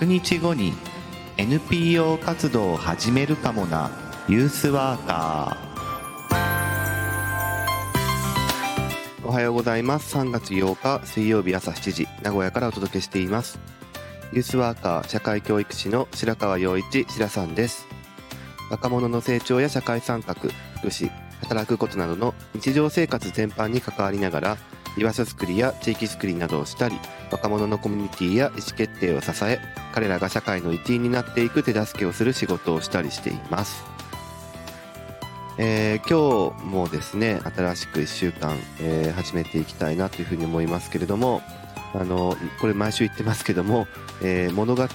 100日後に NPO 活動を始めるかもな。ユースワーカー。おはようございます。3月8日水曜日朝7時名古屋からお届けしています。ユースワーカー社会教育士の白川陽一白さんです。若者の成長や社会参画福祉働くことなどの日常生活全般に関わりながら居場所づくりや地域づくりなどをしたり若者のコミュニティや意思決定を支え彼らが社会の一員になっていく手助けをする仕事をしたりしています、えー、今日もですね新しく1週間、えー、始めていきたいなというふうに思いますけれどもあのこれ毎週言ってますけども、えー、物語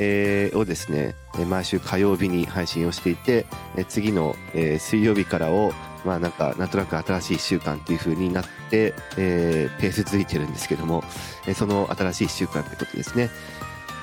えー、をですね毎週火曜日に配信をしていて次の、えー、水曜日からをまあなんか、なんとなく新しい1週間っていう風になって、えー、ペース続いてるんですけども、えー、その新しい1週間ってことですね。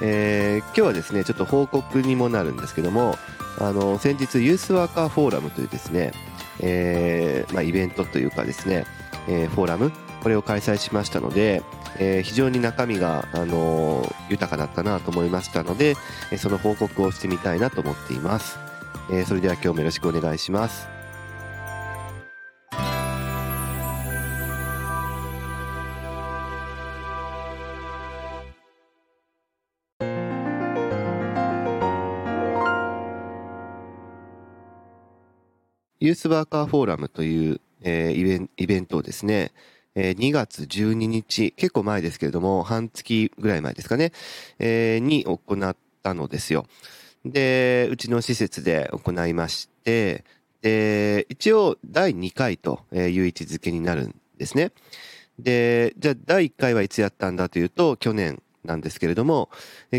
えー、今日はですね、ちょっと報告にもなるんですけども、あの、先日ユースワーカーフォーラムというですね、えー、まあイベントというかですね、えー、フォーラム、これを開催しましたので、えー、非常に中身が、あのー、豊かだったなと思いましたので、その報告をしてみたいなと思っています。えー、それでは今日もよろしくお願いします。ユースワーカーフォーラムという、えー、イベントをですね、えー、2月12日、結構前ですけれども、半月ぐらい前ですかね、えー、に行ったのですよ。で、うちの施設で行いまして、で、一応第2回という位置づけになるんですね。で、じゃあ第1回はいつやったんだというと、去年なんですけれども、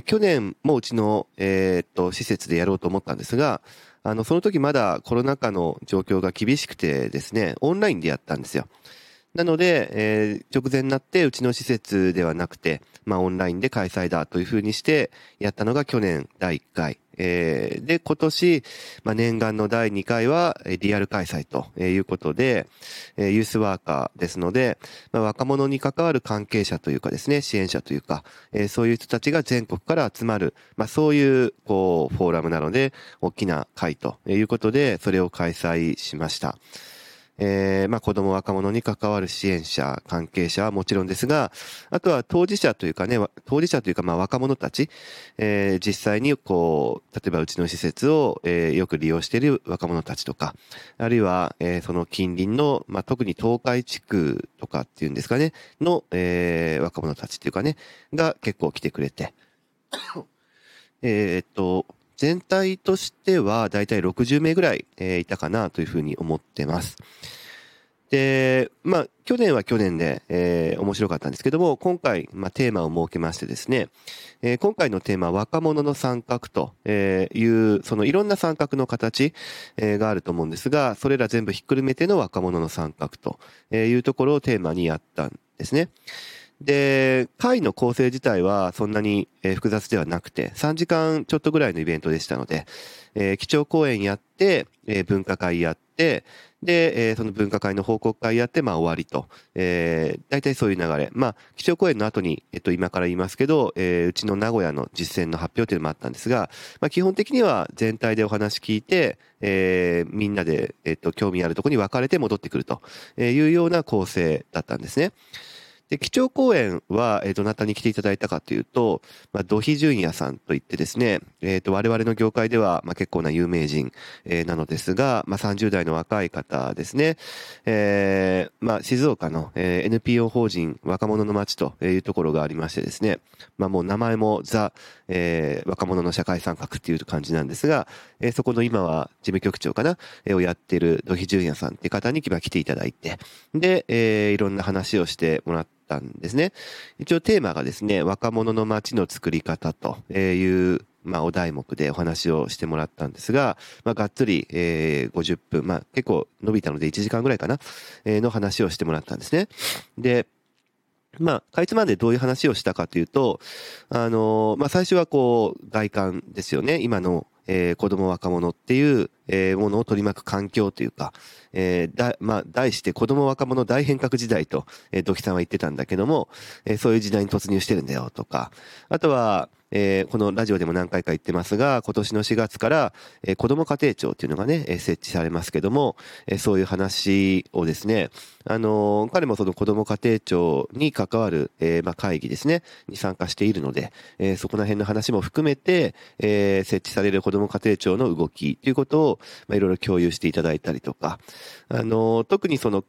去年もうちの、えー、っと、施設でやろうと思ったんですが、あの、その時まだコロナ禍の状況が厳しくてですね、オンラインでやったんですよ。なので、えー、直前になってうちの施設ではなくて、まあオンラインで開催だというふうにしてやったのが去年第1回。えー、で、今年、まあ、念願の第2回はリアル開催ということで、えー、ユースワーカーですので、まあ、若者に関わる関係者というかですね、支援者というか、えー、そういう人たちが全国から集まる、まあ、そういう、こう、フォーラムなので、大きな会ということで、それを開催しました。えー、まあ子供若者に関わる支援者、関係者はもちろんですが、あとは当事者というかね、当事者というかまあ若者たち、えー、実際にこう、例えばうちの施設を、えー、よく利用している若者たちとか、あるいは、えー、その近隣の、まあ特に東海地区とかっていうんですかね、の、えー、若者たちっていうかね、が結構来てくれて、えっと、全体としてはだいたい60名ぐらい、えー、いたかなというふうに思ってます。で、まあ、去年は去年で、えー、面白かったんですけども、今回、まあ、テーマを設けましてですね、えー、今回のテーマは若者の参画という、そのいろんな参画の形、えー、があると思うんですが、それら全部ひっくるめての若者の参画というところをテーマにやったんですね。で、会の構成自体はそんなに複雑ではなくて、3時間ちょっとぐらいのイベントでしたので、えー、基調講演やって、えー、文化会やって、で、えー、その分科会の報告会やって、まあ終わりと。えー、大体そういう流れ。まあ、基調講演の後に、えっと、今から言いますけど、えー、うちの名古屋の実践の発表というのもあったんですが、まあ、基本的には全体でお話聞いて、えー、みんなで、えっと、興味あるところに分かれて戻ってくるというような構成だったんですね。で、基調講演は、えー、どなたに来ていただいたかというと、まあ、土肥淳也さんといってですね、えっ、ー、と、我々の業界では、まあ、結構な有名人、えー、なのですが、まあ、30代の若い方ですね、えー、まあ、静岡の、えー、NPO 法人若者の街というところがありましてですね、まあ、もう名前もザ、えー、若者の社会参画っていう感じなんですが、えー、そこの今は事務局長かな、えー、をやっている土肥淳也さんっていう方に来ていただいて、で、えー、いろんな話をしてもらって、ったんですね。一応テーマがですね、若者の街の作り方という、まあ、お題目でお話をしてもらったんですが、まあ、がっつり、えー、50分、まあ、結構伸びたので1時間ぐらいかな、えー、の話をしてもらったんですね。で、まあ、かいつまんでどういう話をしたかというと、あのー、まあ、最初はこう、外観ですよね。今のえー、子供若者っていう、えー、ものを取り巻く環境というか、えー、だ、まあ、題して子供若者大変革時代と、えー、土木さんは言ってたんだけども、えー、そういう時代に突入してるんだよとか、あとは、えー、このラジオでも何回か言ってますが、今年の4月から、えー、子ども家庭庁っていうのがねえ、設置されますけども、えー、そういう話をですね、あのー、彼もその子ども家庭庁に関わる、えー、まあ、会議ですね、に参加しているので、えー、そこら辺の話も含めて、えー、設置される子ども家庭庁の動きということを、まあ、いろいろ共有していただいたりとか、あのー、特にその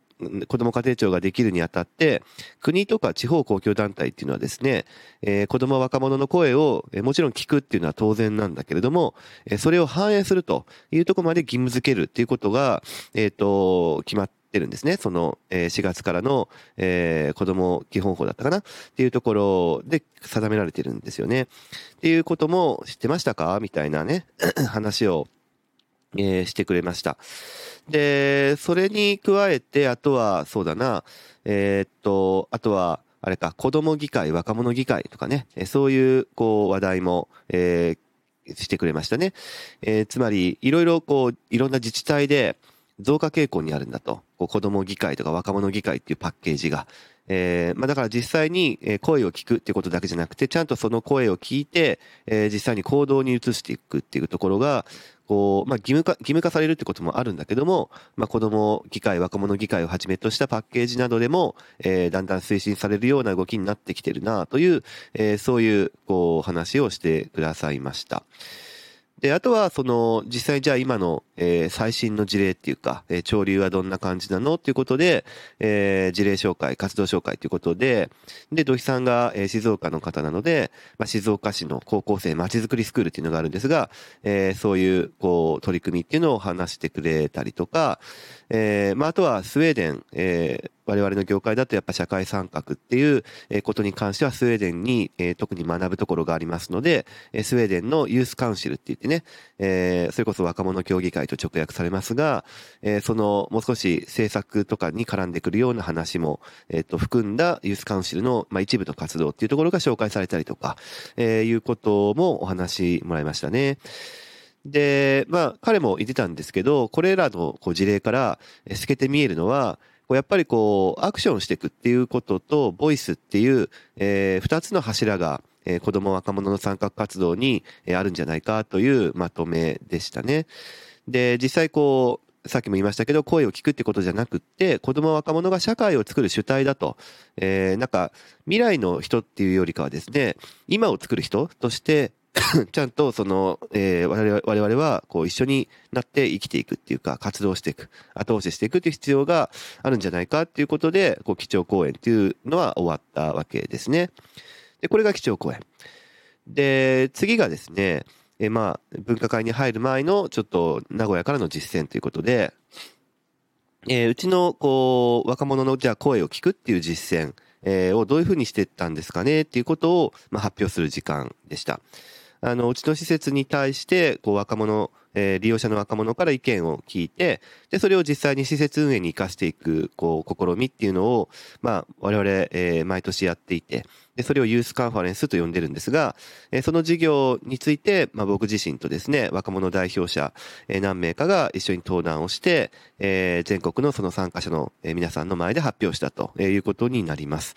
子ども家庭庁ができるにあたって、国とか地方公共団体っていうのはですね、えー、子ども若者の声を、え、もちろん聞くっていうのは当然なんだけれども、え、それを反映するというところまで義務付けるっていうことが、えっ、ー、と、決まってるんですね。その、え、4月からの、えー、子ども基本法だったかなっていうところで定められてるんですよね。っていうことも知ってましたか？みたいなね、話を、えー、してくれました。で、それに加えて、あとは、そうだな、えー、っと、あとは、あれか、子供議会、若者議会とかね、そういう、こう、話題も、えー、してくれましたね。えー、つまり、いろいろ、こう、いろんな自治体で増加傾向にあるんだと。こう子供議会とか若者議会っていうパッケージが。えー、まあだから実際に声を聞くっていうことだけじゃなくて、ちゃんとその声を聞いて、えー、実際に行動に移していくっていうところが、こう、まあ、義務化、義務化されるってこともあるんだけども、まあ、子供議会、若者議会をはじめとしたパッケージなどでも、えー、だんだん推進されるような動きになってきてるなという、えー、そういう、こう、話をしてくださいました。で、あとは、その、実際じゃあ今の、えー、最新の事例っていうか、えー、潮流はどんな感じなのっていうことで、えー、事例紹介、活動紹介ということで、で、土肥さんが、えー、静岡の方なので、まあ、静岡市の高校生まちづくりスクールっていうのがあるんですが、えー、そういう、こう、取り組みっていうのを話してくれたりとか、えー、まあ、あとはスウェーデン、えー、我々の業界だとやっぱ社会参画っていうことに関してはスウェーデンに特に学ぶところがありますので、スウェーデンのユースカウンシルって言ってねえ、それこそ若者協議会と直訳されますが、えそのもう少し政策とかに絡んでくるような話も、えっと、含んだユースカウンシルの、まあ、一部の活動っていうところが紹介されたりとか、えー、いうこともお話もらいましたね。で、まあ、彼も言ってたんですけど、これらのこう事例から透けて見えるのは、こうやっぱりこう、アクションしていくっていうことと、ボイスっていう、えー、つの柱が、えー、子供若者の参画活動に、えー、あるんじゃないかというまとめでしたね。で、実際こう、さっきも言いましたけど、声を聞くってことじゃなくって、子供若者が社会を作る主体だと。えー、なんか、未来の人っていうよりかはですね、今を作る人として、ちゃんとその、えー、我々我々はこう一緒になって生きていくっていうか、活動していく、後押ししていくっていう必要があるんじゃないかっていうことで、こう、基調講演っていうのは終わったわけですね。で、これが基調講演。で、次がですね、え、まあ、分科会に入る前のちょっと名古屋からの実践ということで、えー、うちの、こう、若者のじゃあ声を聞くっていう実践、えー、をどういうふうにしてったんですかねっていうことを、まあ、発表する時間でした。あの、うちの施設に対して、こう、若者、え、利用者の若者から意見を聞いて、で、それを実際に施設運営に活かしていく、こう、試みっていうのを、まあ、我々、え、毎年やっていて、で、それをユースカンファレンスと呼んでるんですが、え、その事業について、まあ、僕自身とですね、若者代表者、え、何名かが一緒に登壇をして、え、全国のその参加者の、皆さんの前で発表したということになります。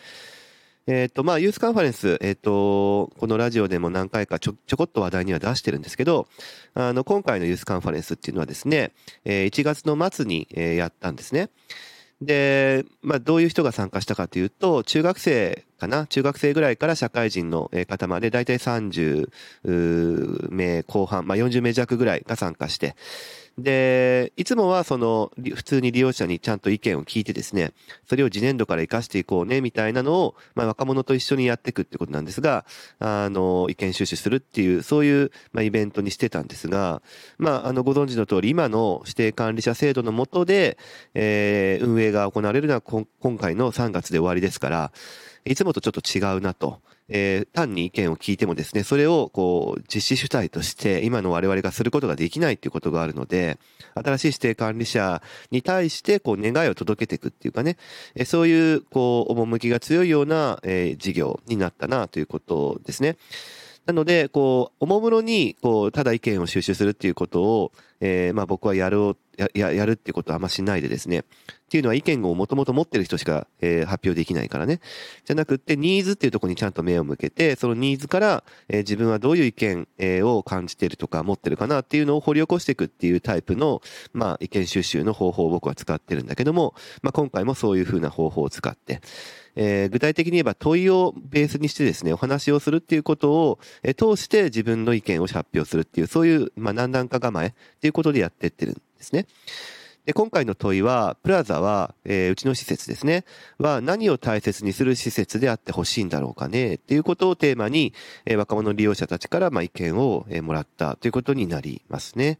えっ、ー、と、まあ、ユースカンファレンス、えっ、ー、と、このラジオでも何回かちょ、ちょこっと話題には出してるんですけど、あの、今回のユースカンファレンスっていうのはですね、え、1月の末に、え、やったんですね。で、まあ、どういう人が参加したかというと、中学生かな？中学生ぐらいから社会人の方まで、だいたい30名後半、まあ、40名弱ぐらいが参加して、で、いつもはその、普通に利用者にちゃんと意見を聞いてですね、それを次年度から活かしていこうね、みたいなのを、まあ若者と一緒にやっていくってことなんですが、あの、意見収集するっていう、そういう、まあイベントにしてたんですが、まあ、あの、ご存知の通り、今の指定管理者制度の下で、えー、運営が行われるのは今回の3月で終わりですから、いつもとちょっと違うなと。えー、単に意見を聞いてもですね、それをこう実施主体として今の我々がすることができないっていうことがあるので、新しい指定管理者に対してこう願いを届けていくっていうかね、えー、そういうこう趣が強いような、えー、事業になったなということですね。なので、こう、おもむろに、こう、ただ意見を収集するっていうことを、えー、まあ僕はやろう、やややるってことはあんましないでですね。っていうのは意見をもともと持ってる人しか、えー、発表できないからね。じゃなくって、ニーズっていうところにちゃんと目を向けて、そのニーズから、えー、自分はどういう意見、えー、を感じてるとか持ってるかなっていうのを掘り起こしていくっていうタイプの、まあ、意見収集の方法を僕は使ってるんだけども、まあ、今回もそういうふうな方法を使って、えー、具体的に言えば問いをベースにしてですね、お話をするっていうことを、えー、通して自分の意見を発表するっていう、そういう、まあ、何段か構えっていうことでやってってるですね。で、今回の問いは、プラザは、えー、うちの施設ですね、は何を大切にする施設であってほしいんだろうかね、っていうことをテーマに、えー、若者利用者たちから、まあ、意見を、えー、もらったということになりますね。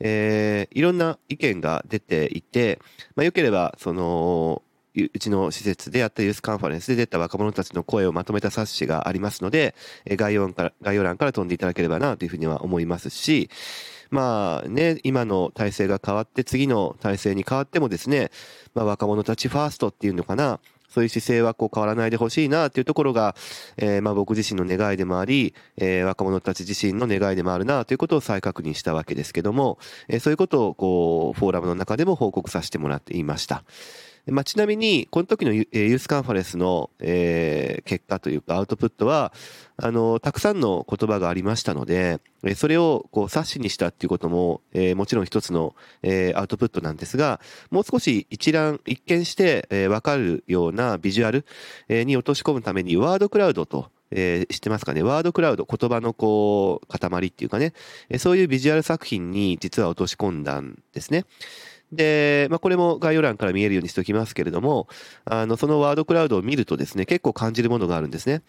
えー、いろんな意見が出ていて、まあ、よければ、その、うちの施設であったユースカンファレンスで出た若者たちの声をまとめた冊子がありますので、概要欄から、概要欄から飛んでいただければなというふうには思いますし、まあね、今の体制が変わって次の体制に変わってもですね、まあ若者たちファーストっていうのかな、そういう姿勢はこう変わらないでほしいなっていうところが、えー、まあ僕自身の願いでもあり、えー、若者たち自身の願いでもあるなということを再確認したわけですけども、えー、そういうことをこう、フォーラムの中でも報告させてもらっていました。まあ、ちなみに、この時のユースカンファレンスの、えー、結果というかアウトプットは、あの、たくさんの言葉がありましたので、それをこう冊子にしたっていうことも、えー、もちろん一つの、えー、アウトプットなんですが、もう少し一覧、一見して、えー、わかるようなビジュアル、えー、に落とし込むためにワードクラウドと、えー、知ってますかね？ワードクラウド、言葉のこう、塊っていうかね、えそういうビジュアル作品に実は落とし込んだんですね。で、まあ、これも概要欄から見えるようにしておきますけれども、あの、そのワードクラウドを見るとですね、結構感じるものがあるんですね。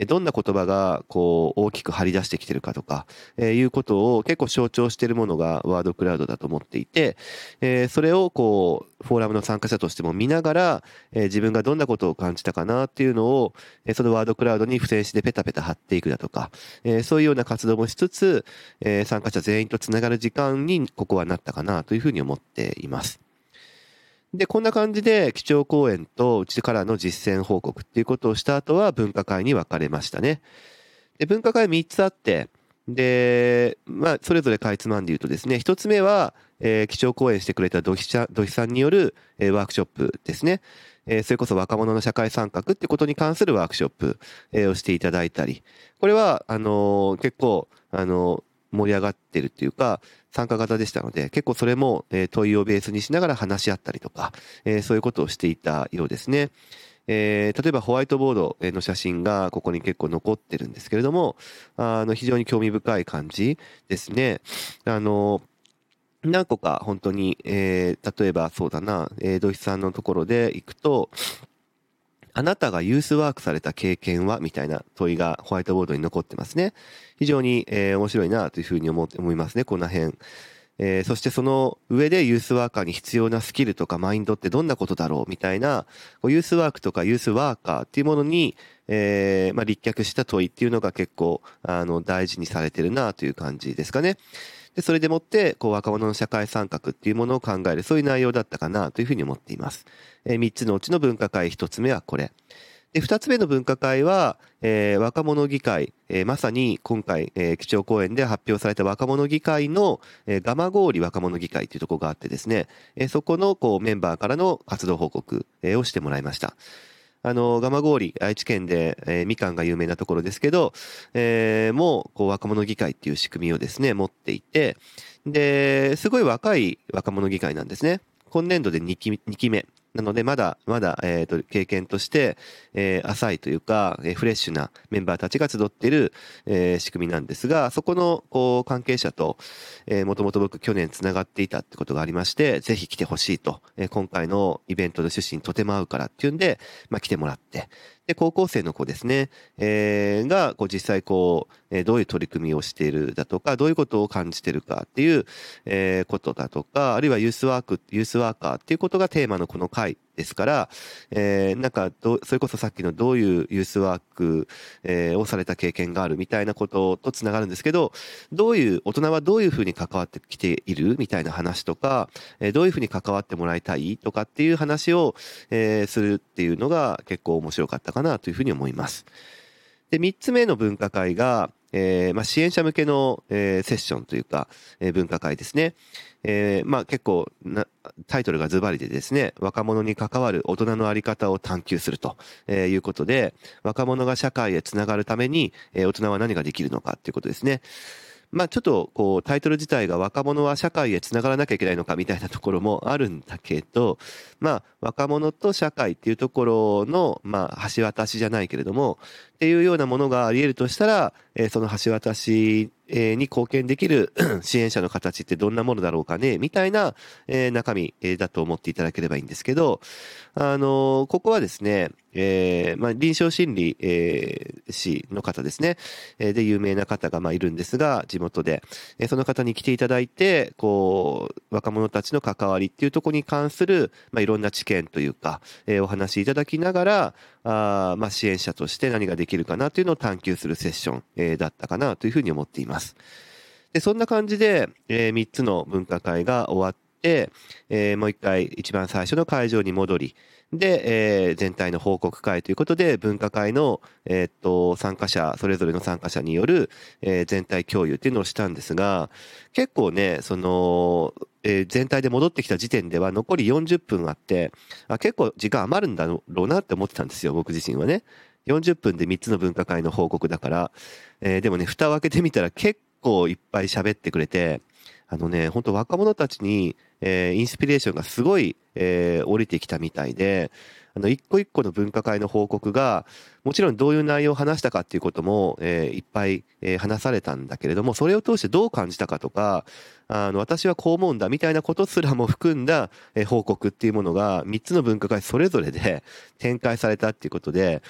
どんな言葉が、こう、大きく張り出してきてるかとか、えー、いうことを結構象徴しているものがワードクラウドだと思っていて、えー、それをこう、フォーラムの参加者としても見ながら、えー、自分がどんなことを感じたかなっていうのを、えー、そのワードクラウドに付箋紙でペタペタ貼っていくだとか、えー、そういうような活動もしつつ、えー、参加者全員とつながる時間にここはなったかなというふうに思っています。で、こんな感じで基調講演とうちからの実践報告っていうことをした後は分科会に分かれましたね。で、分科会3つあって、で、まあ、それぞれかいつまんで言うとですね、1つ目は、えー、基調講演してくれた土肥土さんによる、えー、ワークショップですね。えー、それこそ若者の社会参画ってことに関するワークショップ、えー、をしていただいたり、これは、あのー、結構、あの盛り上がってるっていうか、参加型でしたので、結構それも、え問いをベースにしながら話し合ったりとか、えそういうことをしていたようですね。えー、例えばホワイトボードの写真がここに結構残ってるんですけれども、あの、非常に興味深い感じですね。あの、何個か本当に、えー、例えばそうだな、えー、土井さんのところで行くと、あなたがユースワークされた経験はみたいな問いがホワイトボードに残ってますね。非常に、えー、面白いなというふうに思って思いますね、この辺。えー、そしてその上でユースワーカーに必要なスキルとかマインドってどんなことだろうみたいな、ユースワークとかユースワーカーっていうものに、えー、まあ、立脚した問いっていうのが結構、あの、大事にされてるなという感じですかね。で、それでもって、こう、若者の社会参画っていうものを考える、そういう内容だったかなというふうに思っています。えー、3つのうちの分科会1つ目はこれ。で、二つ目の分科会は、えー、若者議会、えー、まさに今回、えー、基調講演で発表された若者議会の、えー、ガマゴーリ若者議会というところがあってですね、えー、そこのこうメンバーからの活動報告、えー、をしてもらいました。あの、ガマゴーリ、愛知県で、えー、みかんが有名なところですけど、えー、もう、こう、若者議会っていう仕組みをですね、持っていて、で、すごい若い若者議会なんですね。今年度で2期 ,2 期目。なので、まだ、まだ、えっ、ー、と、経験として、えー、浅いというか、えー、フレッシュなメンバーたちが集っている、えー、仕組みなんですが、そこの、こう、関係者と、えー、もともと僕去年繋がっていたってことがありまして、ぜひ来てほしいと、えー、今回のイベントの趣旨にとても合うからっていうんで、まあ、来てもらって、で、高校生の子ですね、えー、が、こう実際こう、えー、どういう取り組みをしているだとか、どういうことを感じているかっていう、えー、ことだとか、あるいはユースワーク、ユースワーカーっていうことがテーマのこの回ですから、えー、なんかど、それこそさっきのどういうユースワーク、えー、をされた経験があるみたいなこととつながるんですけど、どういう、大人はどういうふうに関わってきている？みたいな話とか、えー、どういうふうに関わってもらいたい？とかっていう話を、えー、するっていうのが結構面白かったかなというふうに思います。で、三つ目の分科会が、えー、まあ、支援者向けの、えー、セッションというか、えー、分科会ですね。え、まあ結構な、タイトルがズバリでですね、若者に関わる大人のあり方を探求するとえいうことで、若者が社会へつながるために、え、大人は何ができるのかっていうことですね。まあちょっとこうタイトル自体が若者は社会へつながらなきゃいけないのかみたいなところもあるんだけど、まあ若者と社会っていうところの、まあ橋渡しじゃないけれども、っていうようなものがあり得るとしたら、えー、その橋渡しに貢献できる 支援者の形ってどんなものだろうかね、みたいな、えー、中身だと思っていただければいいんですけど、あのー、ここはですね、えー、まあ、臨床心理、えー、士の方ですね、えー、で、有名な方が、まあ、いるんですが、地元で、えー、その方に来ていただいて、こう、若者たちの関わりっていうところに関する、まあ、いろんな知見というか、えー、お話しいただきながら、あまあ、支援者として何ができるかなというのを探求するセッション、えー、だったかなというふうに思っています。で、そんな感じで、えー、3つの分科会が終わって、えー、もう一回一番最初の会場に戻り、で、えー、全体の報告会ということで、分科会の、えー、っと、参加者、それぞれの参加者による、えー、全体共有っていうのをしたんですが、結構ね、その、えー、全体で戻ってきた時点では残り40分あって、あ結構時間余るんだろうなって思ってたんですよ、僕自身はね。40分で3つの分科会の報告だから、えー、でもね、蓋を開けてみたら結構いっぱい喋ってくれて、あのね、本当若者たちに、えー、インスピレーションがすごい、えー、降りてきたみたいで、あの、一個一個の分科会の報告が、もちろんどういう内容を話したかっていうことも、えー、いっぱい、えー、話されたんだけれども、それを通してどう感じたかとか、あの、私はこう思うんだみたいなことすらも含んだ、えー、報告っていうものが、3つの分科会それぞれで展開されたっていうことで、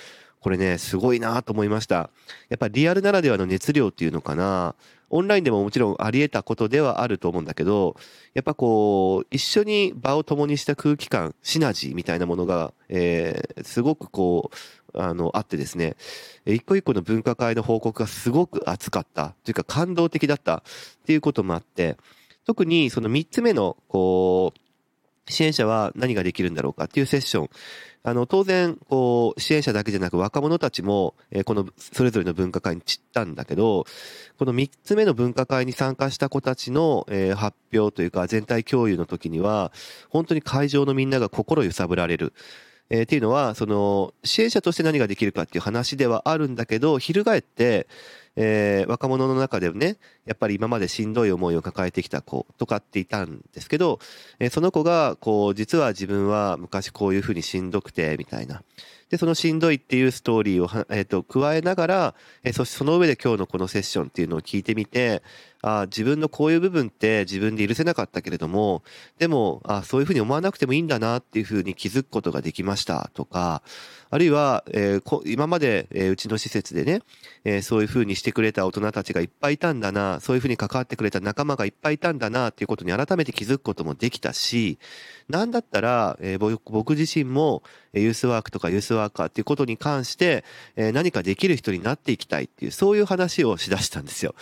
これね、すごいなと思いました。やっぱリアルならではの熱量っていうのかな。オンラインでももちろんあり得たことではあると思うんだけど、やっぱこう、一緒に場を共にした空気感、シナジーみたいなものが、えー、すごくこう、あの、あってですね、一個一個の分科会の報告がすごく熱かった、というか感動的だったっていうこともあって、特にその三つ目の、こう、支援者は何ができるんだろうかっていうセッション。あの、当然、こう、支援者だけじゃなく若者たちも、えー、この、それぞれの分科会に散ったんだけど、この三つ目の分科会に参加した子たちの、えー、発表というか、全体共有の時には、本当に会場のみんなが心揺さぶられる。えー、っていうのは、その、支援者として何ができるかっていう話ではあるんだけど、翻って、えー、若者の中でね、やっぱり今までしんどい思いを抱えてきた子とかっていたんですけど、えー、その子が、こう、実は自分は昔こういうふうにしんどくて、みたいな。で、そのしんどいっていうストーリーを、え、ー、と、加えながら、え、そしてその上で今日のこのセッションっていうのを聞いてみて、あ自分のこういう部分って自分で許せなかったけれども、でも、あそういうふうに思わなくてもいいんだなっていうふうに気づくことができましたとか、あるいは、え、今まで、え、うちの施設でね、え、そういうふうにしてくれた大人たちがいっぱいいたんだな、そういうふうに関わってくれた仲間がいっぱいいたんだなっていうことに改めて気づくこともできたし、なんだったら、えー、僕自身もユースワークとかユースワーカーっていうことに関して、えー、何かできる人になっていきたいっていう、そういう話をしだしたんですよ。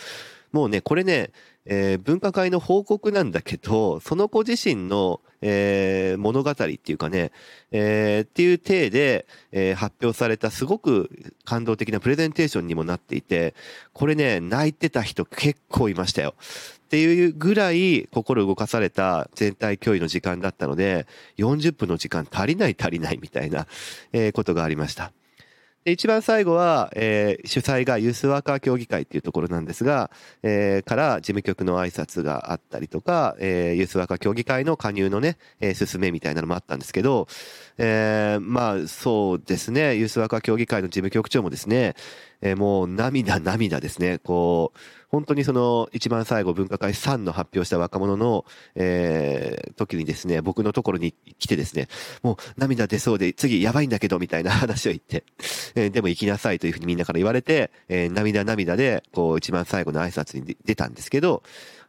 もうね、これね、えー、分科会の報告なんだけど、その子自身の、えー、物語っていうかね、えー、っていう体で、えー、発表されたすごく感動的なプレゼンテーションにもなっていて、これね、泣いてた人結構いましたよ。っていうぐらい心動かされた全体脅威の時間だったので、40分の時間足りない足りないみたいな、え、ことがありました。で、一番最後は、えー、主催がユースワーカー協議会っていうところなんですが、えー、から事務局の挨拶があったりとか、えー、ユースワーカー協議会の加入のね、えー、進めみたいなのもあったんですけど、えー、まあ、そうですね、ユースワーカー協議会の事務局長もですね、えー、もう涙涙ですね、こう、本当にその一番最後分科会3の発表した若者の、えー、時にですね、僕のところに来てですね、もう涙出そうで次やばいんだけどみたいな話を言って、えー、でも行きなさいというふうにみんなから言われて、えー、涙涙でこう一番最後の挨拶に出たんですけど、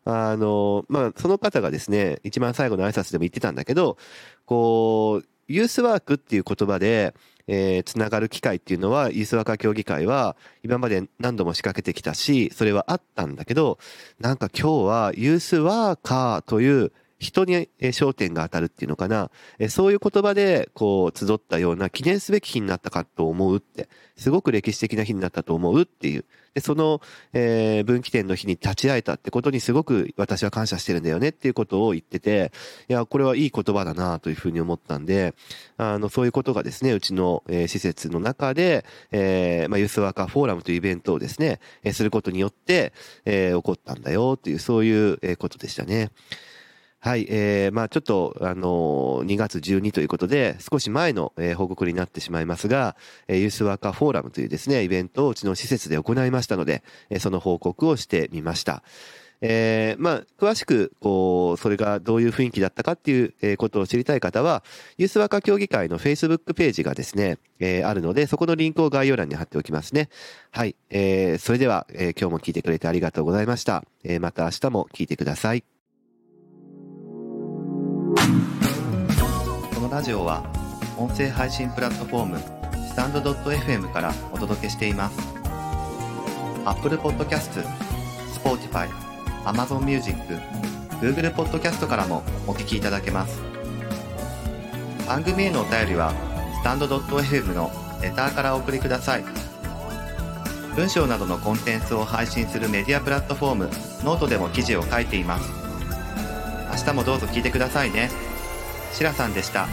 あの、まあ、その方がですね、一番最後の挨拶でも言ってたんだけど、こう、ユースワークっていう言葉で、えー、つながる機会っていうのは、ユースワーカー協議会は今まで何度も仕掛けてきたし、それはあったんだけど、なんか今日はユースワーカーという人に焦点が当たるっていうのかな、そういう言葉でこう集ったような記念すべき日になったかと思うって、すごく歴史的な日になったと思うっていう。で、その、えー、分岐点の日に立ち会えたってことにすごく私は感謝してるんだよねっていうことを言ってて、いや、これはいい言葉だなというふうに思ったんで、あの、そういうことがですね、うちの、えー、施設の中で、えー、まあ、ユースワーカーフォーラムというイベントをですね、えー、することによって、えー、起こったんだよっていう、そういう、えー、ことでしたね。はい、えー、まあちょっと、あのー、2月12ということで、少し前の、えー、報告になってしまいますが、えー、ユースワーカーフォーラムというですね、イベントをうちの施設で行いましたので、えー、その報告をしてみました。えー、まあ、詳しく、こう、それがどういう雰囲気だったかっていう、えことを知りたい方は、ユースワーカー協議会の Facebook ページがですね、えー、あるので、そこのリンクを概要欄に貼っておきますね。はい。えー、それでは、えー、今日も聞いてくれてありがとうございました。えー、また明日も聞いてください。ラジオは音声配信プラットフォームスタンド .fm からお届けしています。Apple Podcast、Spotify、Amazon Music、Google Podcast からもお聞きいただけます。番組へのお便りはスタンド .fm のレターからお送りください。文章などのコンテンツを配信するメディアプラットフォームノートでも記事を書いています。明日もどうぞ聞いてくださいね。しらさんでした。